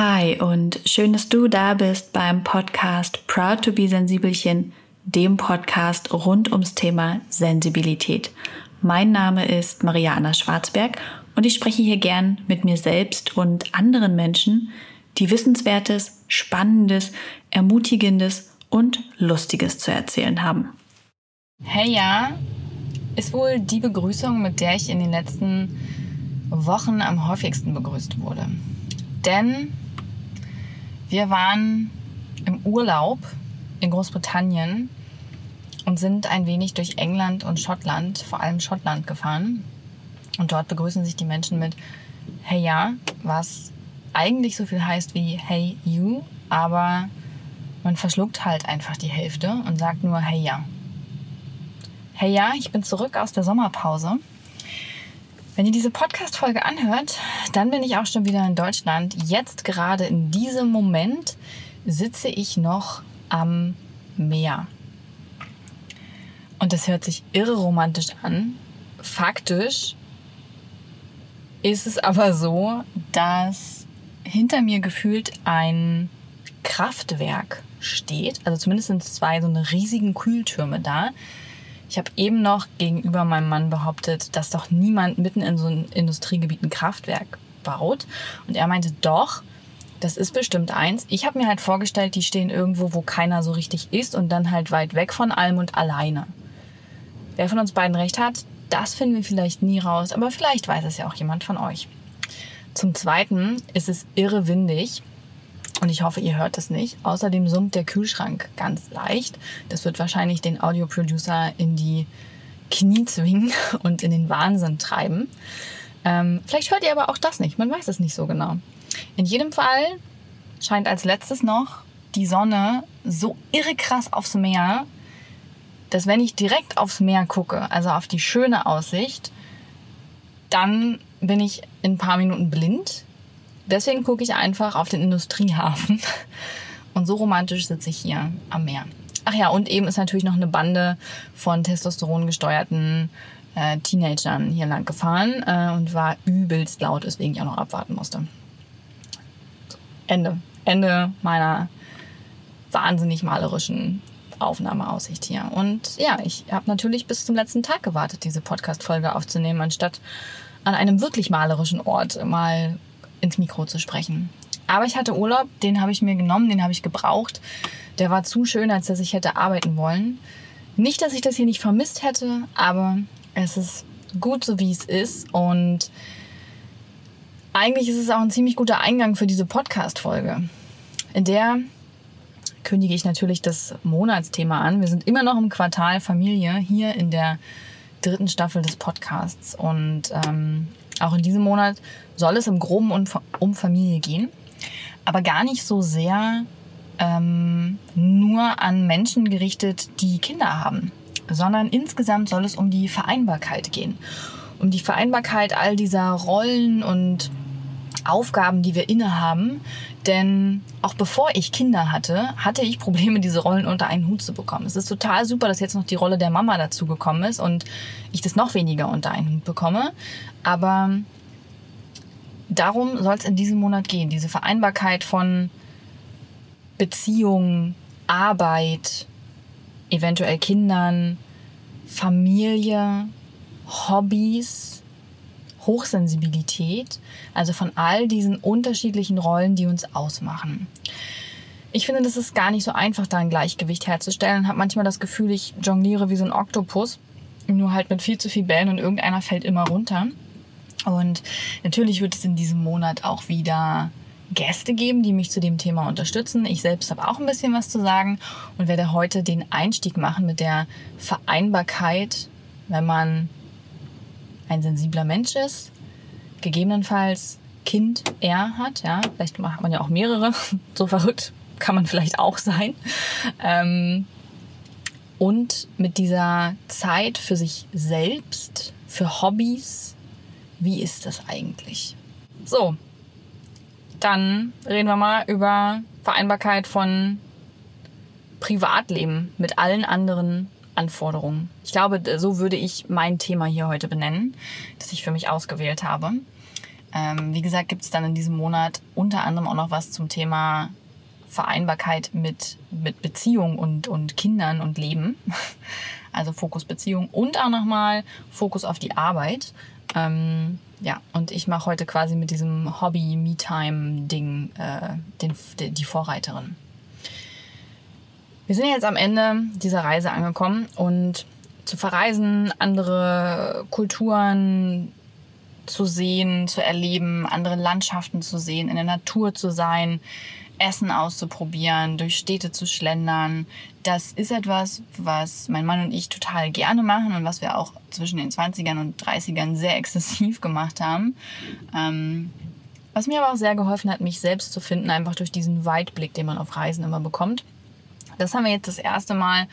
Hi und schön, dass du da bist beim Podcast Proud to be Sensibelchen, dem Podcast rund ums Thema Sensibilität. Mein Name ist Maria Anna Schwarzberg und ich spreche hier gern mit mir selbst und anderen Menschen, die Wissenswertes, Spannendes, Ermutigendes und Lustiges zu erzählen haben. Hey ja, ist wohl die Begrüßung, mit der ich in den letzten Wochen am häufigsten begrüßt wurde. Denn wir waren im Urlaub in Großbritannien und sind ein wenig durch England und Schottland, vor allem Schottland gefahren. Und dort begrüßen sich die Menschen mit Hey ja, was eigentlich so viel heißt wie Hey you, aber man verschluckt halt einfach die Hälfte und sagt nur Hey ja. Hey ja, ich bin zurück aus der Sommerpause. Wenn ihr diese Podcast-Folge anhört, dann bin ich auch schon wieder in Deutschland. Jetzt gerade in diesem Moment sitze ich noch am Meer. Und das hört sich irre romantisch an. Faktisch ist es aber so, dass hinter mir gefühlt ein Kraftwerk steht. Also zumindest sind zwei so eine riesigen Kühltürme da. Ich habe eben noch gegenüber meinem Mann behauptet, dass doch niemand mitten in so einem Industriegebiet ein Kraftwerk baut. Und er meinte, doch, das ist bestimmt eins. Ich habe mir halt vorgestellt, die stehen irgendwo, wo keiner so richtig ist und dann halt weit weg von allem und alleine. Wer von uns beiden recht hat, das finden wir vielleicht nie raus, aber vielleicht weiß es ja auch jemand von euch. Zum Zweiten ist es irre windig und ich hoffe, ihr hört es nicht. Außerdem summt der Kühlschrank ganz leicht. Das wird wahrscheinlich den Audioproducer in die Knie zwingen und in den Wahnsinn treiben. Ähm, vielleicht hört ihr aber auch das nicht. Man weiß es nicht so genau. In jedem Fall scheint als letztes noch die Sonne so irre krass aufs Meer, dass wenn ich direkt aufs Meer gucke, also auf die schöne Aussicht, dann bin ich in ein paar Minuten blind Deswegen gucke ich einfach auf den Industriehafen. Und so romantisch sitze ich hier am Meer. Ach ja, und eben ist natürlich noch eine Bande von Testosteron gesteuerten äh, Teenagern hier lang gefahren äh, und war übelst laut, weswegen ich auch noch abwarten musste. Ende. Ende meiner wahnsinnig malerischen Aufnahmeaussicht hier. Und ja, ich habe natürlich bis zum letzten Tag gewartet, diese Podcast-Folge aufzunehmen, anstatt an einem wirklich malerischen Ort mal ins Mikro zu sprechen. Aber ich hatte Urlaub, den habe ich mir genommen, den habe ich gebraucht. Der war zu schön, als dass ich hätte arbeiten wollen. Nicht, dass ich das hier nicht vermisst hätte, aber es ist gut so, wie es ist. Und eigentlich ist es auch ein ziemlich guter Eingang für diese Podcast-Folge. In der kündige ich natürlich das Monatsthema an. Wir sind immer noch im Quartal Familie hier in der dritten Staffel des Podcasts. Und ähm, auch in diesem Monat soll es im Groben um Familie gehen, aber gar nicht so sehr ähm, nur an Menschen gerichtet, die Kinder haben, sondern insgesamt soll es um die Vereinbarkeit gehen. Um die Vereinbarkeit all dieser Rollen und Aufgaben, die wir innehaben. Denn auch bevor ich Kinder hatte, hatte ich Probleme, diese Rollen unter einen Hut zu bekommen. Es ist total super, dass jetzt noch die Rolle der Mama dazu gekommen ist und ich das noch weniger unter einen Hut bekomme. Aber darum soll es in diesem Monat gehen. Diese Vereinbarkeit von Beziehung, Arbeit, eventuell Kindern, Familie, Hobbys, Hochsensibilität, also von all diesen unterschiedlichen Rollen, die uns ausmachen. Ich finde, das ist gar nicht so einfach, da ein Gleichgewicht herzustellen und habe manchmal das Gefühl, ich jongliere wie so ein Oktopus, nur halt mit viel zu viel Bällen und irgendeiner fällt immer runter. Und natürlich wird es in diesem Monat auch wieder Gäste geben, die mich zu dem Thema unterstützen. Ich selbst habe auch ein bisschen was zu sagen und werde heute den Einstieg machen mit der Vereinbarkeit, wenn man ein sensibler Mensch ist, gegebenenfalls Kind er hat, ja, vielleicht macht man ja auch mehrere, so verrückt kann man vielleicht auch sein. Ähm, und mit dieser Zeit für sich selbst, für Hobbys, wie ist das eigentlich? So, dann reden wir mal über Vereinbarkeit von Privatleben mit allen anderen Anforderungen. Ich glaube, so würde ich mein Thema hier heute benennen, das ich für mich ausgewählt habe. Ähm, wie gesagt, gibt es dann in diesem Monat unter anderem auch noch was zum Thema Vereinbarkeit mit, mit Beziehung und, und Kindern und Leben. Also Fokus Beziehung und auch nochmal Fokus auf die Arbeit. Ähm, ja, und ich mache heute quasi mit diesem Hobby-Me-Time-Ding äh, die Vorreiterin. Wir sind jetzt am Ende dieser Reise angekommen und zu verreisen, andere Kulturen zu sehen, zu erleben, andere Landschaften zu sehen, in der Natur zu sein, Essen auszuprobieren, durch Städte zu schlendern. Das ist etwas, was mein Mann und ich total gerne machen und was wir auch zwischen den 20ern und 30ern sehr exzessiv gemacht haben. Ähm, was mir aber auch sehr geholfen hat, mich selbst zu finden, einfach durch diesen Weitblick, den man auf Reisen immer bekommt. Das haben wir jetzt das erste Mal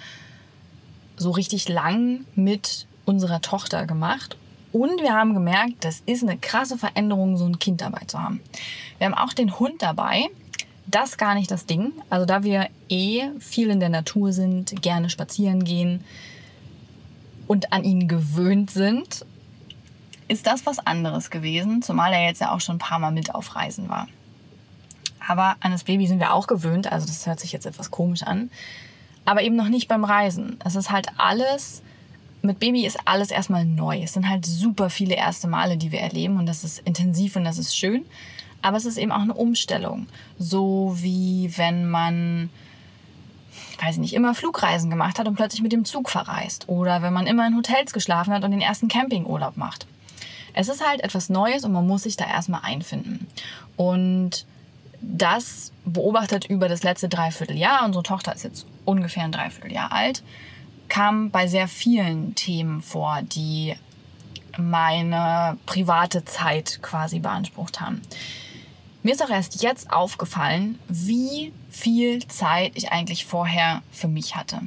so richtig lang mit unserer Tochter gemacht. Und wir haben gemerkt, das ist eine krasse Veränderung, so ein Kind dabei zu haben. Wir haben auch den Hund dabei. Das gar nicht das Ding. Also da wir eh viel in der Natur sind, gerne spazieren gehen und an ihn gewöhnt sind, ist das was anderes gewesen, zumal er jetzt ja auch schon ein paar Mal mit auf Reisen war. Aber an das Baby sind wir auch gewöhnt, also das hört sich jetzt etwas komisch an, aber eben noch nicht beim Reisen. Es ist halt alles, mit Baby ist alles erstmal neu. Es sind halt super viele erste Male, die wir erleben und das ist intensiv und das ist schön. Aber es ist eben auch eine Umstellung. So wie wenn man, weiß ich nicht, immer Flugreisen gemacht hat und plötzlich mit dem Zug verreist. Oder wenn man immer in Hotels geschlafen hat und den ersten Campingurlaub macht. Es ist halt etwas Neues und man muss sich da erstmal einfinden. Und das beobachtet über das letzte Dreivierteljahr, unsere Tochter ist jetzt ungefähr ein Dreivierteljahr alt, kam bei sehr vielen Themen vor, die meine private Zeit quasi beansprucht haben. Mir ist auch erst jetzt aufgefallen, wie viel Zeit ich eigentlich vorher für mich hatte.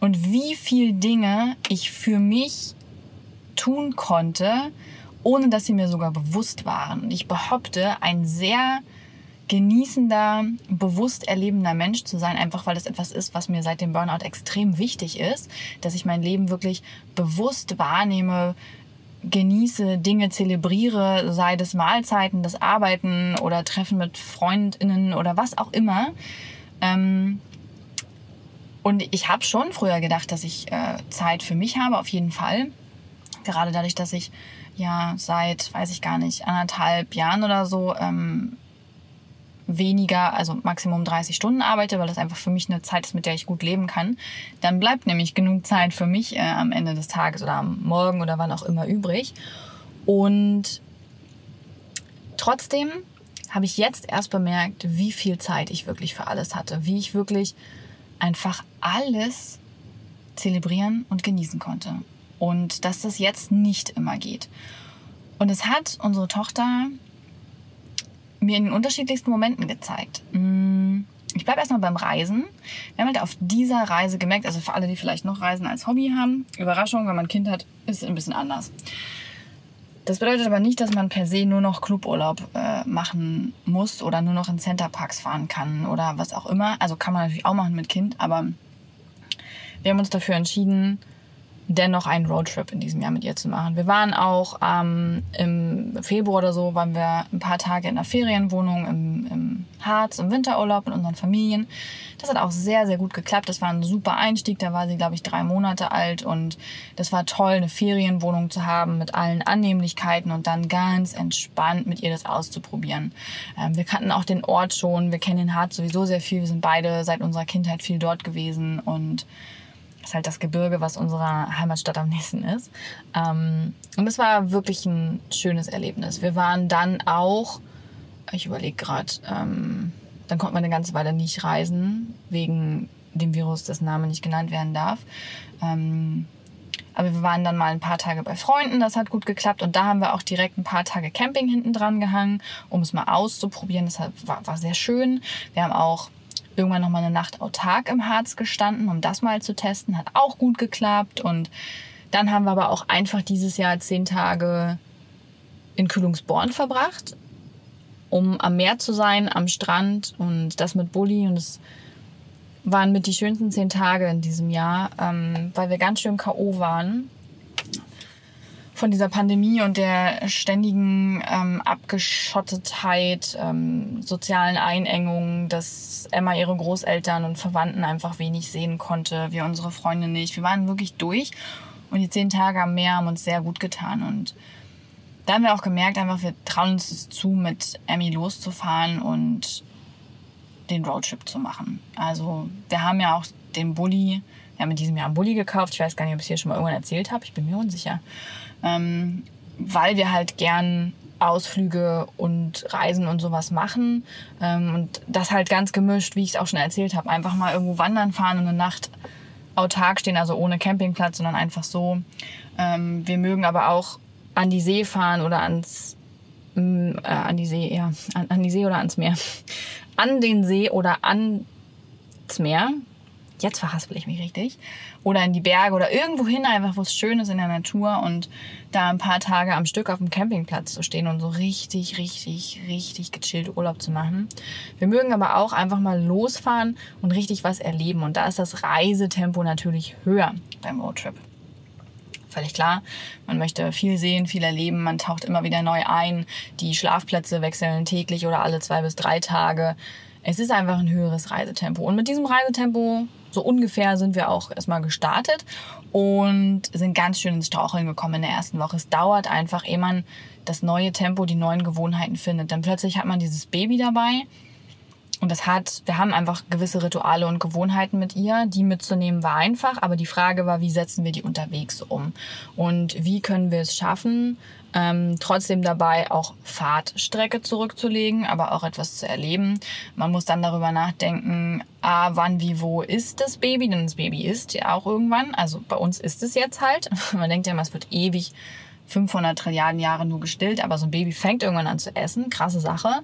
Und wie viel Dinge ich für mich tun konnte, ohne dass sie mir sogar bewusst waren. Und ich behaupte, ein sehr genießender, bewusst erlebender Mensch zu sein, einfach weil das etwas ist, was mir seit dem Burnout extrem wichtig ist, dass ich mein Leben wirklich bewusst wahrnehme, genieße, Dinge zelebriere, sei das Mahlzeiten, das Arbeiten oder Treffen mit Freundinnen oder was auch immer. Ähm, und ich habe schon früher gedacht, dass ich äh, Zeit für mich habe, auf jeden Fall. Gerade dadurch, dass ich ja seit, weiß ich gar nicht, anderthalb Jahren oder so ähm, weniger, also Maximum 30 Stunden arbeite, weil das einfach für mich eine Zeit ist, mit der ich gut leben kann, dann bleibt nämlich genug Zeit für mich äh, am Ende des Tages oder am Morgen oder wann auch immer übrig. Und trotzdem habe ich jetzt erst bemerkt, wie viel Zeit ich wirklich für alles hatte, wie ich wirklich einfach alles zelebrieren und genießen konnte. Und dass das jetzt nicht immer geht. Und es hat unsere Tochter mir in den unterschiedlichsten Momenten gezeigt. Mm, ich bleibe erstmal beim Reisen. Wir haben halt auf dieser Reise gemerkt, also für alle, die vielleicht noch Reisen als Hobby haben, Überraschung, wenn man ein Kind hat, ist es ein bisschen anders. Das bedeutet aber nicht, dass man per se nur noch Cluburlaub äh, machen muss oder nur noch in Centerparks fahren kann oder was auch immer. Also kann man natürlich auch machen mit Kind, aber wir haben uns dafür entschieden, dennoch einen Roadtrip in diesem Jahr mit ihr zu machen. Wir waren auch ähm, im Februar oder so, waren wir ein paar Tage in einer Ferienwohnung im, im Harz, im Winterurlaub mit unseren Familien. Das hat auch sehr, sehr gut geklappt. Das war ein super Einstieg. Da war sie, glaube ich, drei Monate alt und das war toll, eine Ferienwohnung zu haben mit allen Annehmlichkeiten und dann ganz entspannt mit ihr das auszuprobieren. Ähm, wir kannten auch den Ort schon. Wir kennen den Harz sowieso sehr viel. Wir sind beide seit unserer Kindheit viel dort gewesen und ist halt das Gebirge, was unserer Heimatstadt am nächsten ist. Ähm, und es war wirklich ein schönes Erlebnis. Wir waren dann auch, ich überlege gerade, ähm, dann konnte man eine ganze Weile nicht reisen, wegen dem Virus, dessen Name nicht genannt werden darf. Ähm, aber wir waren dann mal ein paar Tage bei Freunden, das hat gut geklappt. Und da haben wir auch direkt ein paar Tage Camping hinten dran gehangen, um es mal auszuprobieren. Das war, war sehr schön. Wir haben auch irgendwann noch mal eine Nacht autark im Harz gestanden, um das mal zu testen. Hat auch gut geklappt. Und dann haben wir aber auch einfach dieses Jahr zehn Tage in Kühlungsborn verbracht, um am Meer zu sein, am Strand und das mit Bulli. Und es waren mit die schönsten zehn Tage in diesem Jahr, ähm, weil wir ganz schön K.O. waren. Von dieser Pandemie und der ständigen ähm, Abgeschottetheit, ähm, sozialen Einengungen, dass Emma ihre Großeltern und Verwandten einfach wenig sehen konnte, wir unsere Freunde nicht. Wir waren wirklich durch und die zehn Tage am Meer haben uns sehr gut getan und da haben wir auch gemerkt, einfach wir trauen uns es zu, mit Emmy loszufahren und den Roadtrip zu machen. Also wir haben ja auch den Bulli, wir haben in diesem Jahr einen Bulli gekauft. Ich weiß gar nicht, ob ich es hier schon mal irgendwann erzählt habe. Ich bin mir unsicher. Ähm, weil wir halt gern Ausflüge und Reisen und sowas machen. Ähm, und das halt ganz gemischt, wie ich es auch schon erzählt habe. Einfach mal irgendwo wandern fahren und eine Nacht autark stehen, also ohne Campingplatz, sondern einfach so. Ähm, wir mögen aber auch an die See fahren oder ans äh, an die See, ja, an, an die See oder ans Meer. An den See oder ans Meer jetzt verhaspel ich mich richtig. Oder in die Berge oder irgendwo hin, einfach wo es schön ist in der Natur und da ein paar Tage am Stück auf dem Campingplatz zu stehen und so richtig, richtig, richtig gechillt Urlaub zu machen. Wir mögen aber auch einfach mal losfahren und richtig was erleben. Und da ist das Reisetempo natürlich höher beim Roadtrip völlig klar. Man möchte viel sehen, viel erleben, man taucht immer wieder neu ein. Die Schlafplätze wechseln täglich oder alle zwei bis drei Tage. Es ist einfach ein höheres Reisetempo. Und mit diesem Reisetempo so ungefähr sind wir auch erstmal gestartet und sind ganz schön ins Straucheln gekommen in der ersten Woche. Es dauert einfach, ehe man das neue Tempo, die neuen Gewohnheiten findet. Dann plötzlich hat man dieses Baby dabei und das hat, wir haben einfach gewisse Rituale und Gewohnheiten mit ihr. Die mitzunehmen war einfach, aber die Frage war, wie setzen wir die unterwegs um? Und wie können wir es schaffen, ähm, trotzdem dabei auch Fahrtstrecke zurückzulegen, aber auch etwas zu erleben. Man muss dann darüber nachdenken, ah, wann, wie, wo ist das Baby? Denn das Baby ist ja auch irgendwann. Also bei uns ist es jetzt halt. Man denkt ja immer, es wird ewig 500 Trilliarden Jahre nur gestillt, aber so ein Baby fängt irgendwann an zu essen, krasse Sache.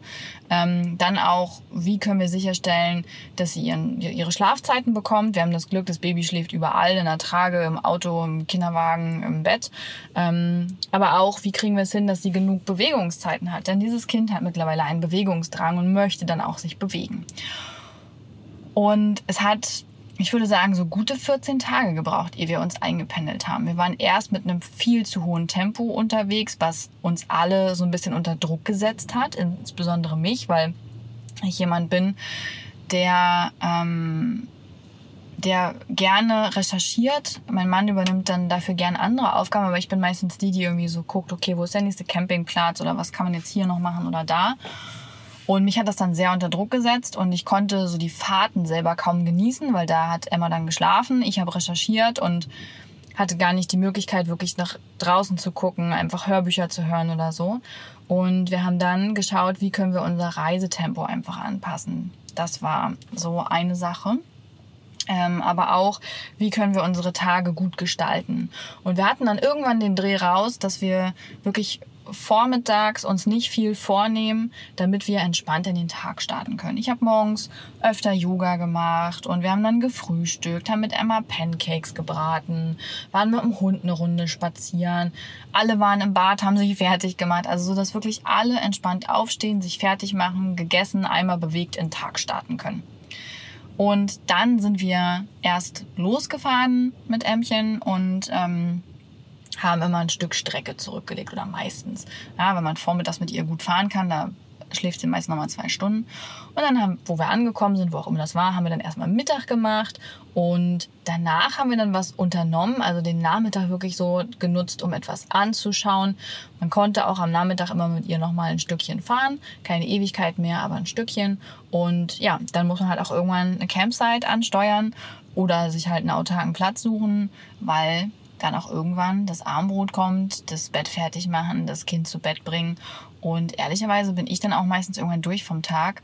Ähm, dann auch, wie können wir sicherstellen, dass sie ihren, ihre Schlafzeiten bekommt. Wir haben das Glück, das Baby schläft überall, in der Trage, im Auto, im Kinderwagen, im Bett. Ähm, aber auch, wie kriegen wir es hin, dass sie genug Bewegungszeiten hat? Denn dieses Kind hat mittlerweile einen Bewegungsdrang und möchte dann auch sich bewegen. Und es hat ich würde sagen, so gute 14 Tage gebraucht, ehe wir uns eingependelt haben. Wir waren erst mit einem viel zu hohen Tempo unterwegs, was uns alle so ein bisschen unter Druck gesetzt hat, insbesondere mich, weil ich jemand bin, der, ähm, der gerne recherchiert. Mein Mann übernimmt dann dafür gerne andere Aufgaben, aber ich bin meistens die, die irgendwie so guckt, okay, wo ist der nächste Campingplatz oder was kann man jetzt hier noch machen oder da. Und mich hat das dann sehr unter Druck gesetzt und ich konnte so die Fahrten selber kaum genießen, weil da hat Emma dann geschlafen. Ich habe recherchiert und hatte gar nicht die Möglichkeit, wirklich nach draußen zu gucken, einfach Hörbücher zu hören oder so. Und wir haben dann geschaut, wie können wir unser Reisetempo einfach anpassen. Das war so eine Sache. Ähm, aber auch, wie können wir unsere Tage gut gestalten. Und wir hatten dann irgendwann den Dreh raus, dass wir wirklich vormittags uns nicht viel vornehmen, damit wir entspannt in den Tag starten können. Ich habe morgens öfter Yoga gemacht und wir haben dann gefrühstückt, haben mit Emma Pancakes gebraten, waren mit dem Hund eine Runde spazieren. Alle waren im Bad, haben sich fertig gemacht. Also so, dass wirklich alle entspannt aufstehen, sich fertig machen, gegessen, einmal bewegt in den Tag starten können. Und dann sind wir erst losgefahren mit Ämmchen und ähm, haben immer ein Stück Strecke zurückgelegt oder meistens. Ja, wenn man vormittags mit ihr gut fahren kann, da schläft sie meist nochmal zwei Stunden. Und dann, haben, wo wir angekommen sind, wo auch immer das war, haben wir dann erstmal Mittag gemacht. Und danach haben wir dann was unternommen, also den Nachmittag wirklich so genutzt, um etwas anzuschauen. Man konnte auch am Nachmittag immer mit ihr nochmal ein Stückchen fahren. Keine Ewigkeit mehr, aber ein Stückchen. Und ja, dann muss man halt auch irgendwann eine Campsite ansteuern oder sich halt einen autarken Platz suchen, weil dann auch irgendwann das Armbrot kommt, das Bett fertig machen, das Kind zu Bett bringen. Und ehrlicherweise bin ich dann auch meistens irgendwann durch vom Tag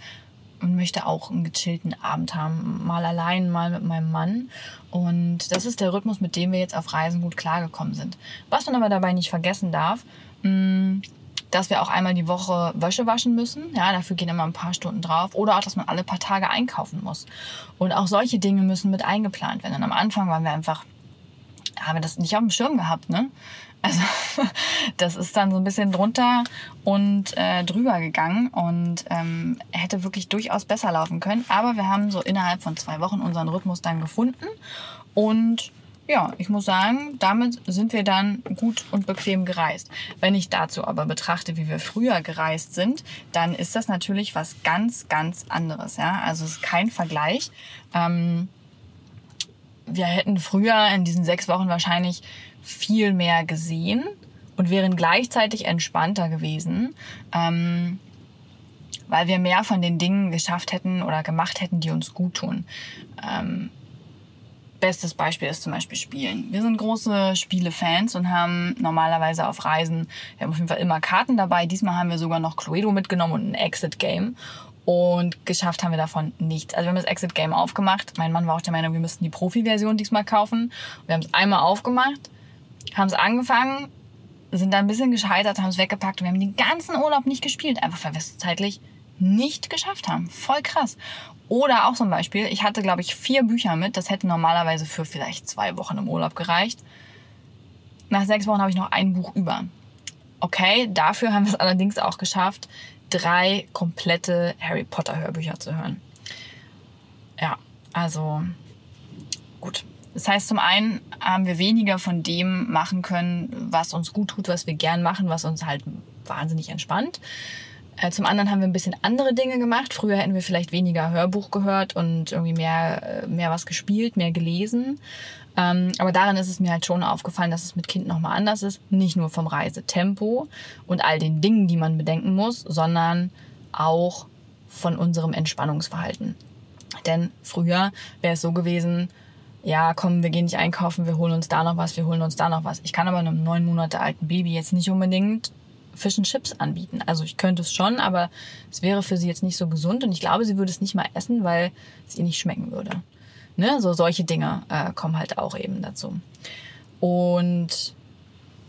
und möchte auch einen gechillten Abend haben. Mal allein, mal mit meinem Mann. Und das ist der Rhythmus, mit dem wir jetzt auf Reisen gut klargekommen sind. Was man aber dabei nicht vergessen darf, mm, dass wir auch einmal die Woche Wäsche waschen müssen. Ja, dafür gehen immer ein paar Stunden drauf. Oder auch, dass man alle paar Tage einkaufen muss. Und auch solche Dinge müssen mit eingeplant werden. Und am Anfang waren wir einfach haben wir das nicht auf dem Schirm gehabt, ne? Also das ist dann so ein bisschen drunter und äh, drüber gegangen und ähm, hätte wirklich durchaus besser laufen können. Aber wir haben so innerhalb von zwei Wochen unseren Rhythmus dann gefunden und ja, ich muss sagen, damit sind wir dann gut und bequem gereist. Wenn ich dazu aber betrachte, wie wir früher gereist sind, dann ist das natürlich was ganz, ganz anderes. Ja? Also es ist kein Vergleich. Ähm, wir hätten früher in diesen sechs Wochen wahrscheinlich viel mehr gesehen und wären gleichzeitig entspannter gewesen, ähm, weil wir mehr von den Dingen geschafft hätten oder gemacht hätten, die uns gut tun. Ähm, bestes Beispiel ist zum Beispiel Spielen. Wir sind große Spiele-Fans und haben normalerweise auf Reisen, wir haben auf jeden Fall immer Karten dabei. Diesmal haben wir sogar noch Cluedo mitgenommen und ein Exit-Game. Und geschafft haben wir davon nichts. Also wir haben das Exit-Game aufgemacht. Mein Mann war auch der Meinung, wir müssten die Profi-Version diesmal kaufen. Wir haben es einmal aufgemacht, haben es angefangen, sind dann ein bisschen gescheitert, haben es weggepackt und wir haben den ganzen Urlaub nicht gespielt. Einfach weil wir es zeitlich nicht geschafft haben. Voll krass. Oder auch zum Beispiel, ich hatte, glaube ich, vier Bücher mit. Das hätte normalerweise für vielleicht zwei Wochen im Urlaub gereicht. Nach sechs Wochen habe ich noch ein Buch über. Okay, dafür haben wir es allerdings auch geschafft, drei komplette Harry Potter Hörbücher zu hören. Ja, also gut. Das heißt, zum einen haben wir weniger von dem machen können, was uns gut tut, was wir gern machen, was uns halt wahnsinnig entspannt. Äh, zum anderen haben wir ein bisschen andere Dinge gemacht. Früher hätten wir vielleicht weniger Hörbuch gehört und irgendwie mehr, äh, mehr was gespielt, mehr gelesen. Ähm, aber daran ist es mir halt schon aufgefallen, dass es mit Kind nochmal anders ist. Nicht nur vom Reisetempo und all den Dingen, die man bedenken muss, sondern auch von unserem Entspannungsverhalten. Denn früher wäre es so gewesen, ja, komm, wir gehen nicht einkaufen, wir holen uns da noch was, wir holen uns da noch was. Ich kann aber einem neun Monate alten Baby jetzt nicht unbedingt Fish and Chips anbieten. Also ich könnte es schon, aber es wäre für sie jetzt nicht so gesund und ich glaube, sie würde es nicht mal essen, weil es ihr nicht schmecken würde. Ne? So solche Dinge äh, kommen halt auch eben dazu. Und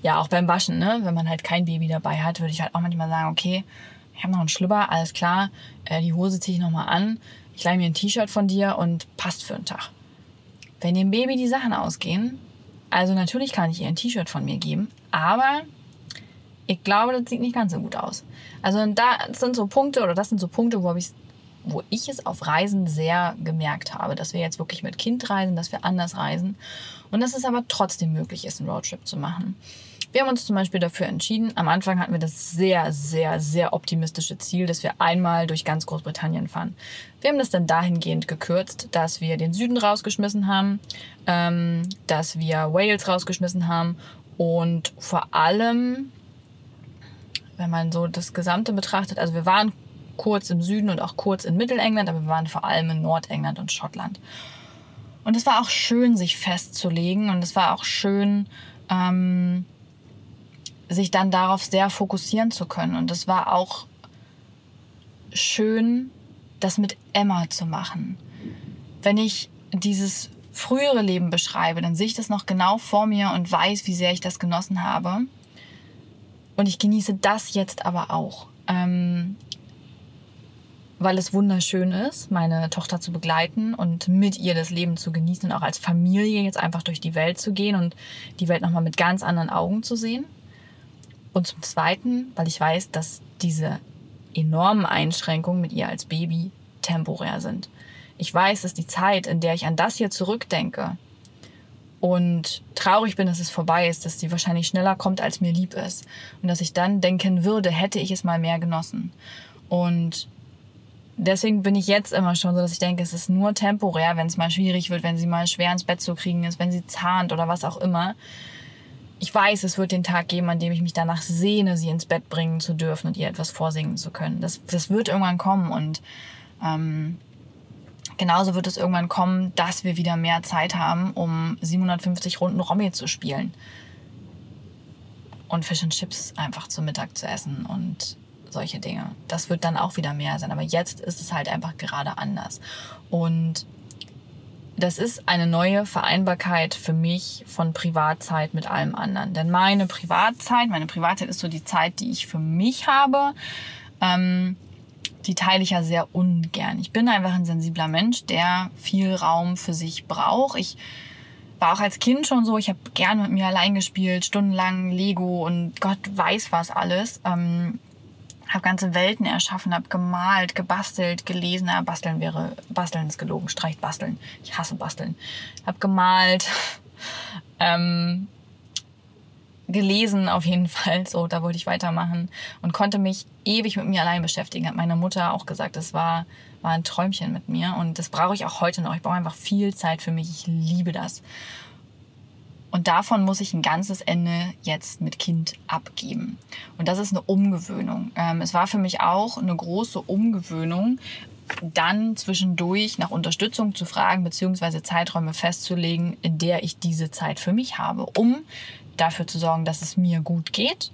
ja, auch beim Waschen, ne? wenn man halt kein Baby dabei hat, würde ich halt auch manchmal sagen, okay, ich habe noch einen Schlüpper, alles klar, äh, die Hose ziehe ich nochmal an, ich leihe mir ein T-Shirt von dir und passt für einen Tag. Wenn dem Baby die Sachen ausgehen, also natürlich kann ich ihr ein T-Shirt von mir geben, aber ich glaube, das sieht nicht ganz so gut aus. Also da sind so Punkte oder das sind so Punkte, wo ich wo ich es auf Reisen sehr gemerkt habe, dass wir jetzt wirklich mit Kind reisen, dass wir anders reisen und dass es aber trotzdem möglich ist, einen Roadtrip zu machen. Wir haben uns zum Beispiel dafür entschieden, am Anfang hatten wir das sehr, sehr, sehr optimistische Ziel, dass wir einmal durch ganz Großbritannien fahren. Wir haben das dann dahingehend gekürzt, dass wir den Süden rausgeschmissen haben, ähm, dass wir Wales rausgeschmissen haben und vor allem wenn man so das Gesamte betrachtet, also wir waren kurz im Süden und auch kurz in Mittelengland, aber wir waren vor allem in Nordengland und Schottland. Und es war auch schön, sich festzulegen und es war auch schön, ähm, sich dann darauf sehr fokussieren zu können. Und es war auch schön, das mit Emma zu machen. Wenn ich dieses frühere Leben beschreibe, dann sehe ich das noch genau vor mir und weiß, wie sehr ich das genossen habe. Und ich genieße das jetzt aber auch, ähm, weil es wunderschön ist, meine Tochter zu begleiten und mit ihr das Leben zu genießen und auch als Familie jetzt einfach durch die Welt zu gehen und die Welt nochmal mit ganz anderen Augen zu sehen. Und zum Zweiten, weil ich weiß, dass diese enormen Einschränkungen mit ihr als Baby temporär sind. Ich weiß, dass die Zeit, in der ich an das hier zurückdenke, und traurig bin, dass es vorbei ist, dass sie wahrscheinlich schneller kommt, als mir lieb ist. Und dass ich dann denken würde, hätte ich es mal mehr genossen. Und deswegen bin ich jetzt immer schon so, dass ich denke, es ist nur temporär, wenn es mal schwierig wird, wenn sie mal schwer ins Bett zu kriegen ist, wenn sie zahnt oder was auch immer. Ich weiß, es wird den Tag geben, an dem ich mich danach sehne, sie ins Bett bringen zu dürfen und ihr etwas vorsingen zu können. Das, das wird irgendwann kommen und ähm, Genauso wird es irgendwann kommen, dass wir wieder mehr Zeit haben, um 750 Runden Romy zu spielen. Und Fish and Chips einfach zum Mittag zu essen und solche Dinge. Das wird dann auch wieder mehr sein. Aber jetzt ist es halt einfach gerade anders. Und das ist eine neue Vereinbarkeit für mich von Privatzeit mit allem anderen. Denn meine Privatzeit, meine Privatzeit ist so die Zeit, die ich für mich habe. Ähm, die teile ich ja sehr ungern. Ich bin einfach ein sensibler Mensch, der viel Raum für sich braucht. Ich war auch als Kind schon so, ich habe gern mit mir allein gespielt, stundenlang Lego und Gott weiß was alles. Ähm, habe ganze Welten erschaffen, habe gemalt, gebastelt, gelesen. Ja, basteln wäre, basteln ist gelogen, streicht basteln. Ich hasse basteln. Habe gemalt, ähm, gelesen auf jeden Fall. So, da wollte ich weitermachen und konnte mich ewig mit mir allein beschäftigen. Hat meine Mutter auch gesagt, das war, war ein Träumchen mit mir und das brauche ich auch heute noch. Ich brauche einfach viel Zeit für mich. Ich liebe das. Und davon muss ich ein ganzes Ende jetzt mit Kind abgeben. Und das ist eine Umgewöhnung. Ähm, es war für mich auch eine große Umgewöhnung, dann zwischendurch nach Unterstützung zu fragen, beziehungsweise Zeiträume festzulegen, in der ich diese Zeit für mich habe, um dafür zu sorgen, dass es mir gut geht,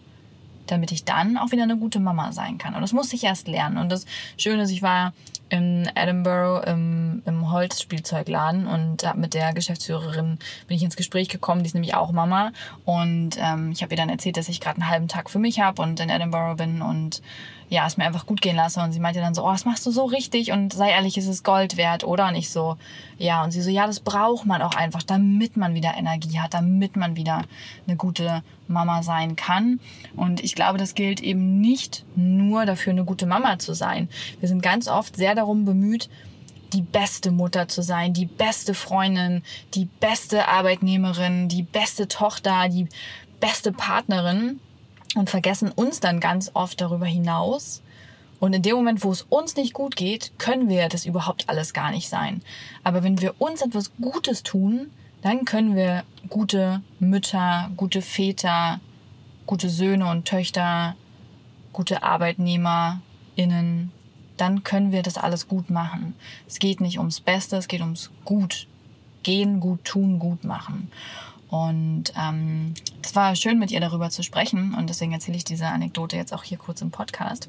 damit ich dann auch wieder eine gute Mama sein kann. Und das musste ich erst lernen. Und das Schöne ist, ich war in Edinburgh im, im Holzspielzeugladen und mit der Geschäftsführerin bin ich ins Gespräch gekommen. Die ist nämlich auch Mama. Und ähm, ich habe ihr dann erzählt, dass ich gerade einen halben Tag für mich habe und in Edinburgh bin und ja, es mir einfach gut gehen lasse. Und sie meinte dann so, oh, das machst du so richtig und sei ehrlich, ist es Gold wert, oder? Und ich so, ja. Und sie so, ja, das braucht man auch einfach, damit man wieder Energie hat, damit man wieder eine gute Mama sein kann. Und ich glaube, das gilt eben nicht nur dafür, eine gute Mama zu sein. Wir sind ganz oft sehr darum bemüht, die beste Mutter zu sein, die beste Freundin, die beste Arbeitnehmerin, die beste Tochter, die beste Partnerin und vergessen uns dann ganz oft darüber hinaus. Und in dem Moment, wo es uns nicht gut geht, können wir das überhaupt alles gar nicht sein. Aber wenn wir uns etwas Gutes tun, dann können wir gute Mütter, gute Väter, gute Söhne und Töchter, gute ArbeitnehmerInnen, dann können wir das alles gut machen. Es geht nicht ums Beste, es geht ums Gut gehen, gut tun, gut machen. Und ähm, es war schön, mit ihr darüber zu sprechen. Und deswegen erzähle ich diese Anekdote jetzt auch hier kurz im Podcast.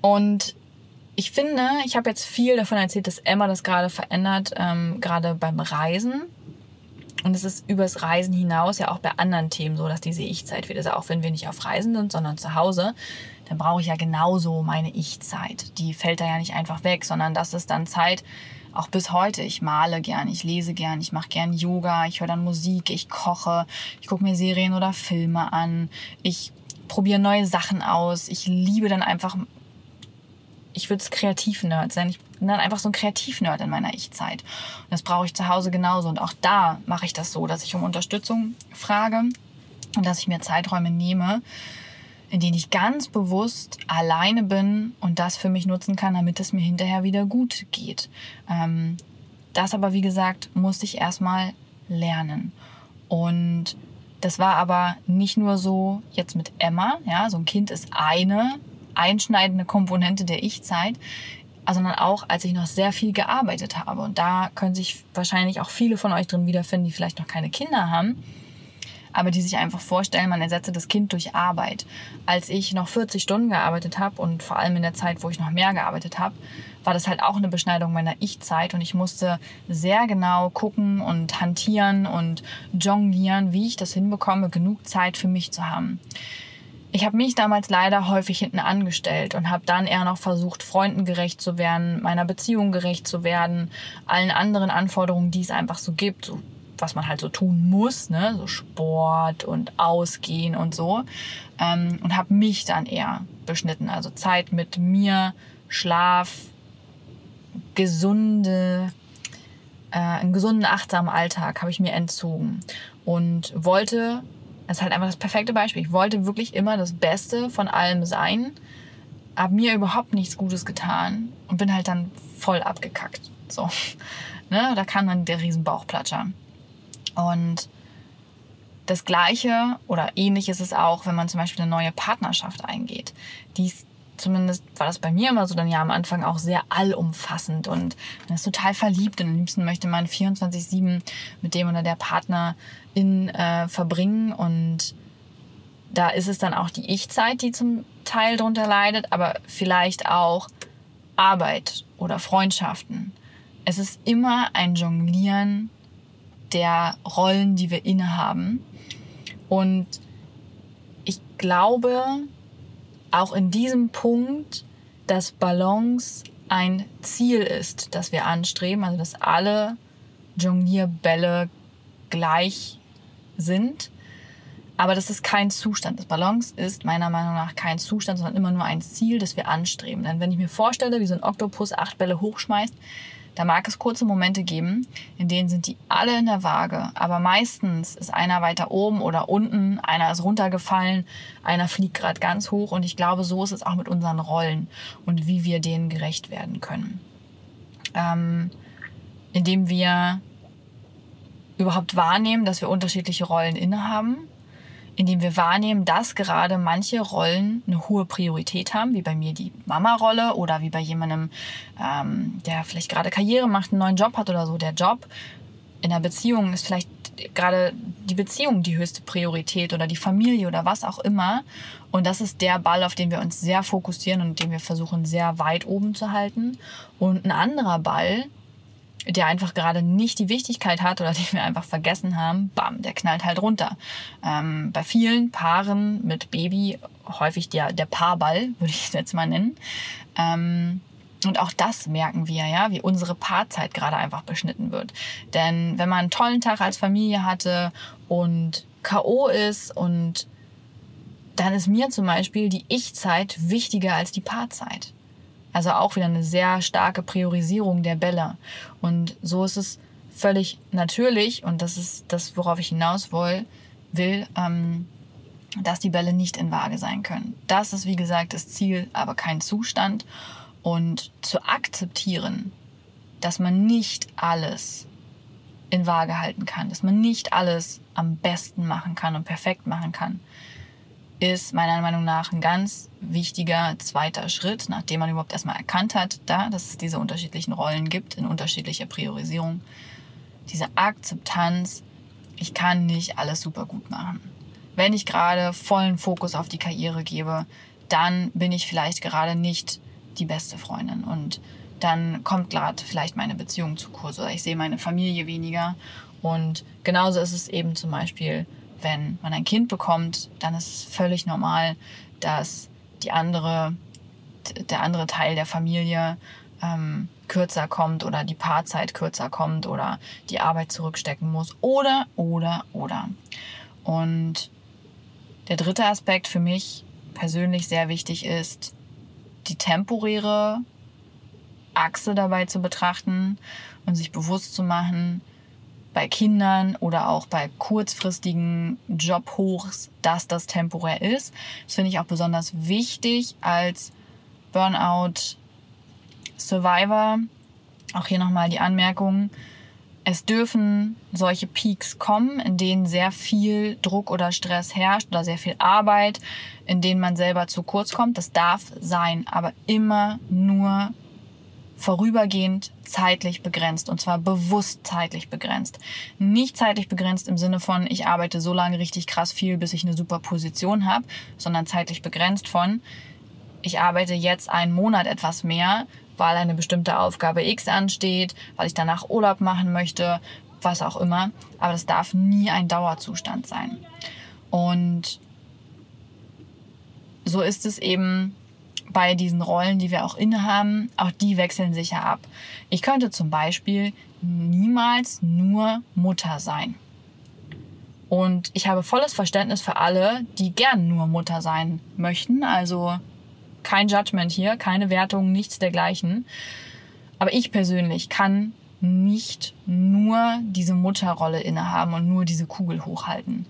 Und ich finde, ich habe jetzt viel davon erzählt, dass Emma das gerade verändert, ähm, gerade beim Reisen. Und es ist übers Reisen hinaus ja auch bei anderen Themen so, dass diese Ich-Zeit wird. Also auch wenn wir nicht auf Reisen sind, sondern zu Hause, dann brauche ich ja genauso meine Ich-Zeit. Die fällt da ja nicht einfach weg, sondern das ist dann Zeit, auch bis heute. Ich male gern, ich lese gern, ich mache gern Yoga, ich höre dann Musik, ich koche, ich gucke mir Serien oder Filme an, ich probiere neue Sachen aus. Ich liebe dann einfach, ich würde es Kreativ-Nerd sein. Ich bin dann einfach so ein Kreativ-Nerd in meiner Ich-Zeit. Und das brauche ich zu Hause genauso. Und auch da mache ich das so, dass ich um Unterstützung frage und dass ich mir Zeiträume nehme, in denen ich ganz bewusst alleine bin und das für mich nutzen kann, damit es mir hinterher wieder gut geht. Ähm, das aber, wie gesagt, musste ich erstmal lernen. Und das war aber nicht nur so jetzt mit Emma, ja, so ein Kind ist eine einschneidende Komponente der Ich-Zeit, sondern auch, als ich noch sehr viel gearbeitet habe. Und da können sich wahrscheinlich auch viele von euch drin wiederfinden, die vielleicht noch keine Kinder haben aber die sich einfach vorstellen, man ersetze das Kind durch Arbeit. Als ich noch 40 Stunden gearbeitet habe und vor allem in der Zeit, wo ich noch mehr gearbeitet habe, war das halt auch eine Beschneidung meiner Ich-Zeit und ich musste sehr genau gucken und hantieren und jonglieren, wie ich das hinbekomme, genug Zeit für mich zu haben. Ich habe mich damals leider häufig hinten angestellt und habe dann eher noch versucht, Freunden gerecht zu werden, meiner Beziehung gerecht zu werden, allen anderen Anforderungen, die es einfach so gibt, so was man halt so tun muss, ne? so Sport und Ausgehen und so. Ähm, und habe mich dann eher beschnitten. Also Zeit mit mir, Schlaf, gesunde, äh, einen gesunden, achtsamen Alltag habe ich mir entzogen. Und wollte, das ist halt einfach das perfekte Beispiel, ich wollte wirklich immer das Beste von allem sein, habe mir überhaupt nichts Gutes getan und bin halt dann voll abgekackt. So. Ne, da kam dann der Riesenbauchplatscher. Und das Gleiche oder ähnlich ist es auch, wenn man zum Beispiel eine neue Partnerschaft eingeht. Dies zumindest war das bei mir immer so dann ja am Anfang auch sehr allumfassend und man ist total verliebt und am liebsten möchte man 24-7 mit dem oder der Partnerin äh, verbringen und da ist es dann auch die Ich-Zeit, die zum Teil drunter leidet, aber vielleicht auch Arbeit oder Freundschaften. Es ist immer ein Jonglieren der Rollen, die wir innehaben. Und ich glaube auch in diesem Punkt, dass Balance ein Ziel ist, das wir anstreben, also dass alle Jonglierbälle gleich sind. Aber das ist kein Zustand. Das Balance ist meiner Meinung nach kein Zustand, sondern immer nur ein Ziel, das wir anstreben. Denn wenn ich mir vorstelle, wie so ein Oktopus acht Bälle hochschmeißt, Da mag es kurze Momente geben, in denen sind die alle in der Waage, aber meistens ist einer weiter oben oder unten, einer ist runtergefallen, einer fliegt gerade ganz hoch. Und ich glaube, so ist es auch mit unseren Rollen und wie wir denen gerecht werden können. Ähm, indem wir überhaupt wahrnehmen, dass wir unterschiedliche Rollen innehaben indem wir wahrnehmen, dass gerade manche Rollen eine hohe Priorität haben, wie bei mir die Mama-Rolle oder wie bei jemandem, ähm, der vielleicht gerade Karriere macht, einen neuen Job hat oder so. Der Job in der Beziehung ist vielleicht gerade die Beziehung die höchste Priorität oder die Familie oder was auch immer. Und das ist der Ball, auf den wir uns sehr fokussieren und den wir versuchen sehr weit oben zu halten. Und ein anderer Ball, der einfach gerade nicht die Wichtigkeit hat oder den wir einfach vergessen haben, bam, der knallt halt runter. Ähm, bei vielen Paaren mit Baby häufig der, der Paarball, würde ich es jetzt mal nennen. Ähm, und auch das merken wir, ja, wie unsere Paarzeit gerade einfach beschnitten wird. Denn wenn man einen tollen Tag als Familie hatte und K.O. ist und dann ist mir zum Beispiel die Ich-Zeit wichtiger als die Paarzeit. Also auch wieder eine sehr starke Priorisierung der Bälle. Und so ist es völlig natürlich, und das ist das, worauf ich hinaus will, will ähm, dass die Bälle nicht in Waage sein können. Das ist, wie gesagt, das Ziel, aber kein Zustand. Und zu akzeptieren, dass man nicht alles in Waage halten kann, dass man nicht alles am besten machen kann und perfekt machen kann, ist meiner Meinung nach ein ganz wichtiger zweiter Schritt, nachdem man überhaupt erstmal erkannt hat, da, dass es diese unterschiedlichen Rollen gibt in unterschiedlicher Priorisierung. Diese Akzeptanz, ich kann nicht alles super gut machen. Wenn ich gerade vollen Fokus auf die Karriere gebe, dann bin ich vielleicht gerade nicht die beste Freundin und dann kommt gerade vielleicht meine Beziehung zu kurz oder ich sehe meine Familie weniger. Und genauso ist es eben zum Beispiel wenn man ein Kind bekommt, dann ist es völlig normal, dass die andere, der andere Teil der Familie ähm, kürzer kommt oder die Paarzeit kürzer kommt oder die Arbeit zurückstecken muss oder, oder, oder. Und der dritte Aspekt für mich persönlich sehr wichtig ist, die temporäre Achse dabei zu betrachten und sich bewusst zu machen, bei Kindern oder auch bei kurzfristigen Jobhochs, dass das temporär ist. Das finde ich auch besonders wichtig als Burnout Survivor. Auch hier nochmal die Anmerkung. Es dürfen solche Peaks kommen, in denen sehr viel Druck oder Stress herrscht oder sehr viel Arbeit, in denen man selber zu kurz kommt. Das darf sein, aber immer nur vorübergehend zeitlich begrenzt und zwar bewusst zeitlich begrenzt. Nicht zeitlich begrenzt im Sinne von, ich arbeite so lange richtig krass viel, bis ich eine super Position habe, sondern zeitlich begrenzt von, ich arbeite jetzt einen Monat etwas mehr, weil eine bestimmte Aufgabe X ansteht, weil ich danach Urlaub machen möchte, was auch immer. Aber das darf nie ein Dauerzustand sein. Und so ist es eben bei diesen Rollen, die wir auch innehaben, auch die wechseln sich ja ab. Ich könnte zum Beispiel niemals nur Mutter sein. Und ich habe volles Verständnis für alle, die gern nur Mutter sein möchten. Also kein Judgment hier, keine Wertung, nichts dergleichen. Aber ich persönlich kann nicht nur diese Mutterrolle innehaben und nur diese Kugel hochhalten.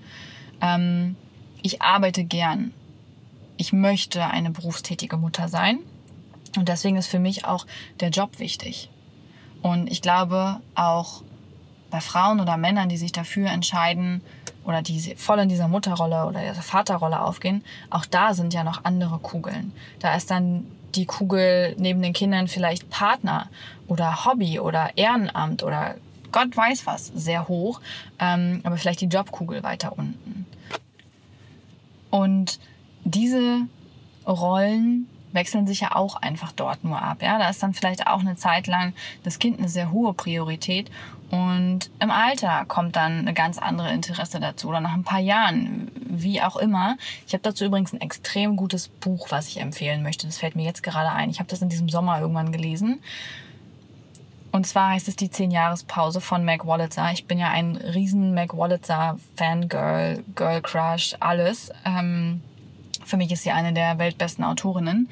Ähm, ich arbeite gern ich möchte eine berufstätige Mutter sein. Und deswegen ist für mich auch der Job wichtig. Und ich glaube auch bei Frauen oder Männern, die sich dafür entscheiden oder die voll in dieser Mutterrolle oder dieser Vaterrolle aufgehen, auch da sind ja noch andere Kugeln. Da ist dann die Kugel neben den Kindern vielleicht Partner oder Hobby oder Ehrenamt oder Gott weiß was sehr hoch, ähm, aber vielleicht die Jobkugel weiter unten. Und diese Rollen wechseln sich ja auch einfach dort nur ab. Ja, da ist dann vielleicht auch eine Zeit lang das Kind eine sehr hohe Priorität und im Alter kommt dann eine ganz andere Interesse dazu oder nach ein paar Jahren, wie auch immer. Ich habe dazu übrigens ein extrem gutes Buch, was ich empfehlen möchte. Das fällt mir jetzt gerade ein. Ich habe das in diesem Sommer irgendwann gelesen. Und zwar heißt es die 10-Jahres-Pause von Meg Wolitzer. Ich bin ja ein riesen Meg Wolitzer-Fangirl, Girl Crush, alles. Ähm für mich ist sie eine der weltbesten Autorinnen.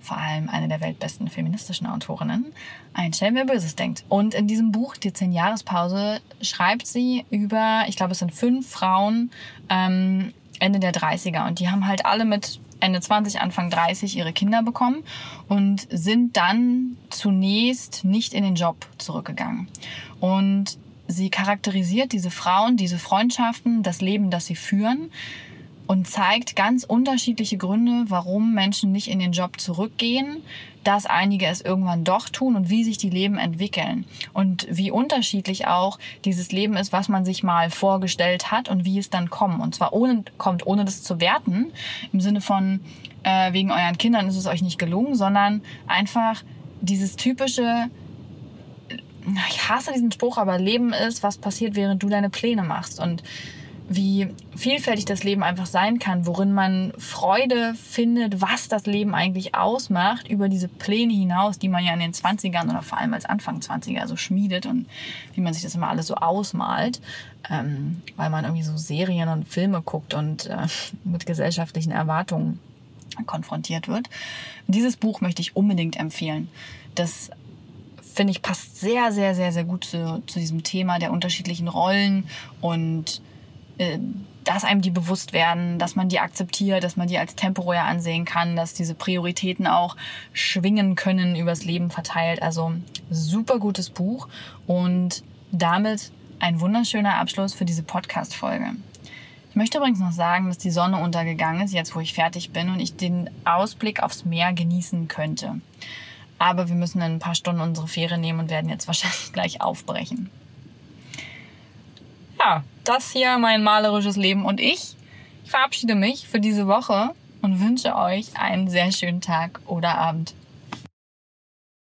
vor allem eine der weltbesten feministischen Autorinnen, einstellen, wer Böses denkt. Und in diesem Buch, die 10-Jahrespause, schreibt sie über, ich glaube, es sind fünf Frauen, ähm, Ende der 30er. Und die haben halt alle mit Ende 20, Anfang 30 ihre Kinder bekommen und sind dann zunächst nicht in den Job zurückgegangen. Und sie charakterisiert diese Frauen, diese Freundschaften, das Leben, das sie führen und zeigt ganz unterschiedliche Gründe, warum Menschen nicht in den Job zurückgehen, dass einige es irgendwann doch tun und wie sich die Leben entwickeln und wie unterschiedlich auch dieses Leben ist, was man sich mal vorgestellt hat und wie es dann kommt. Und zwar ohne, kommt, ohne das zu werten, im Sinne von, äh, wegen euren Kindern ist es euch nicht gelungen, sondern einfach dieses typische, ich hasse diesen Spruch, aber Leben ist, was passiert, während du deine Pläne machst. Und wie vielfältig das Leben einfach sein kann, worin man Freude findet, was das Leben eigentlich ausmacht, über diese Pläne hinaus, die man ja in den 20ern oder vor allem als Anfang 20er so schmiedet und wie man sich das immer alles so ausmalt, ähm, weil man irgendwie so Serien und Filme guckt und äh, mit gesellschaftlichen Erwartungen konfrontiert wird. Dieses Buch möchte ich unbedingt empfehlen. Das finde ich passt sehr, sehr, sehr, sehr gut zu, zu diesem Thema der unterschiedlichen Rollen und dass einem die bewusst werden, dass man die akzeptiert, dass man die als temporär ansehen kann, dass diese Prioritäten auch schwingen können übers Leben verteilt. Also super gutes Buch und damit ein wunderschöner Abschluss für diese Podcast-Folge. Ich möchte übrigens noch sagen, dass die Sonne untergegangen ist, jetzt wo ich fertig bin und ich den Ausblick aufs Meer genießen könnte. Aber wir müssen in ein paar Stunden unsere Fähre nehmen und werden jetzt wahrscheinlich gleich aufbrechen ja, das hier mein malerisches Leben und ich verabschiede mich für diese Woche und wünsche euch einen sehr schönen Tag oder Abend.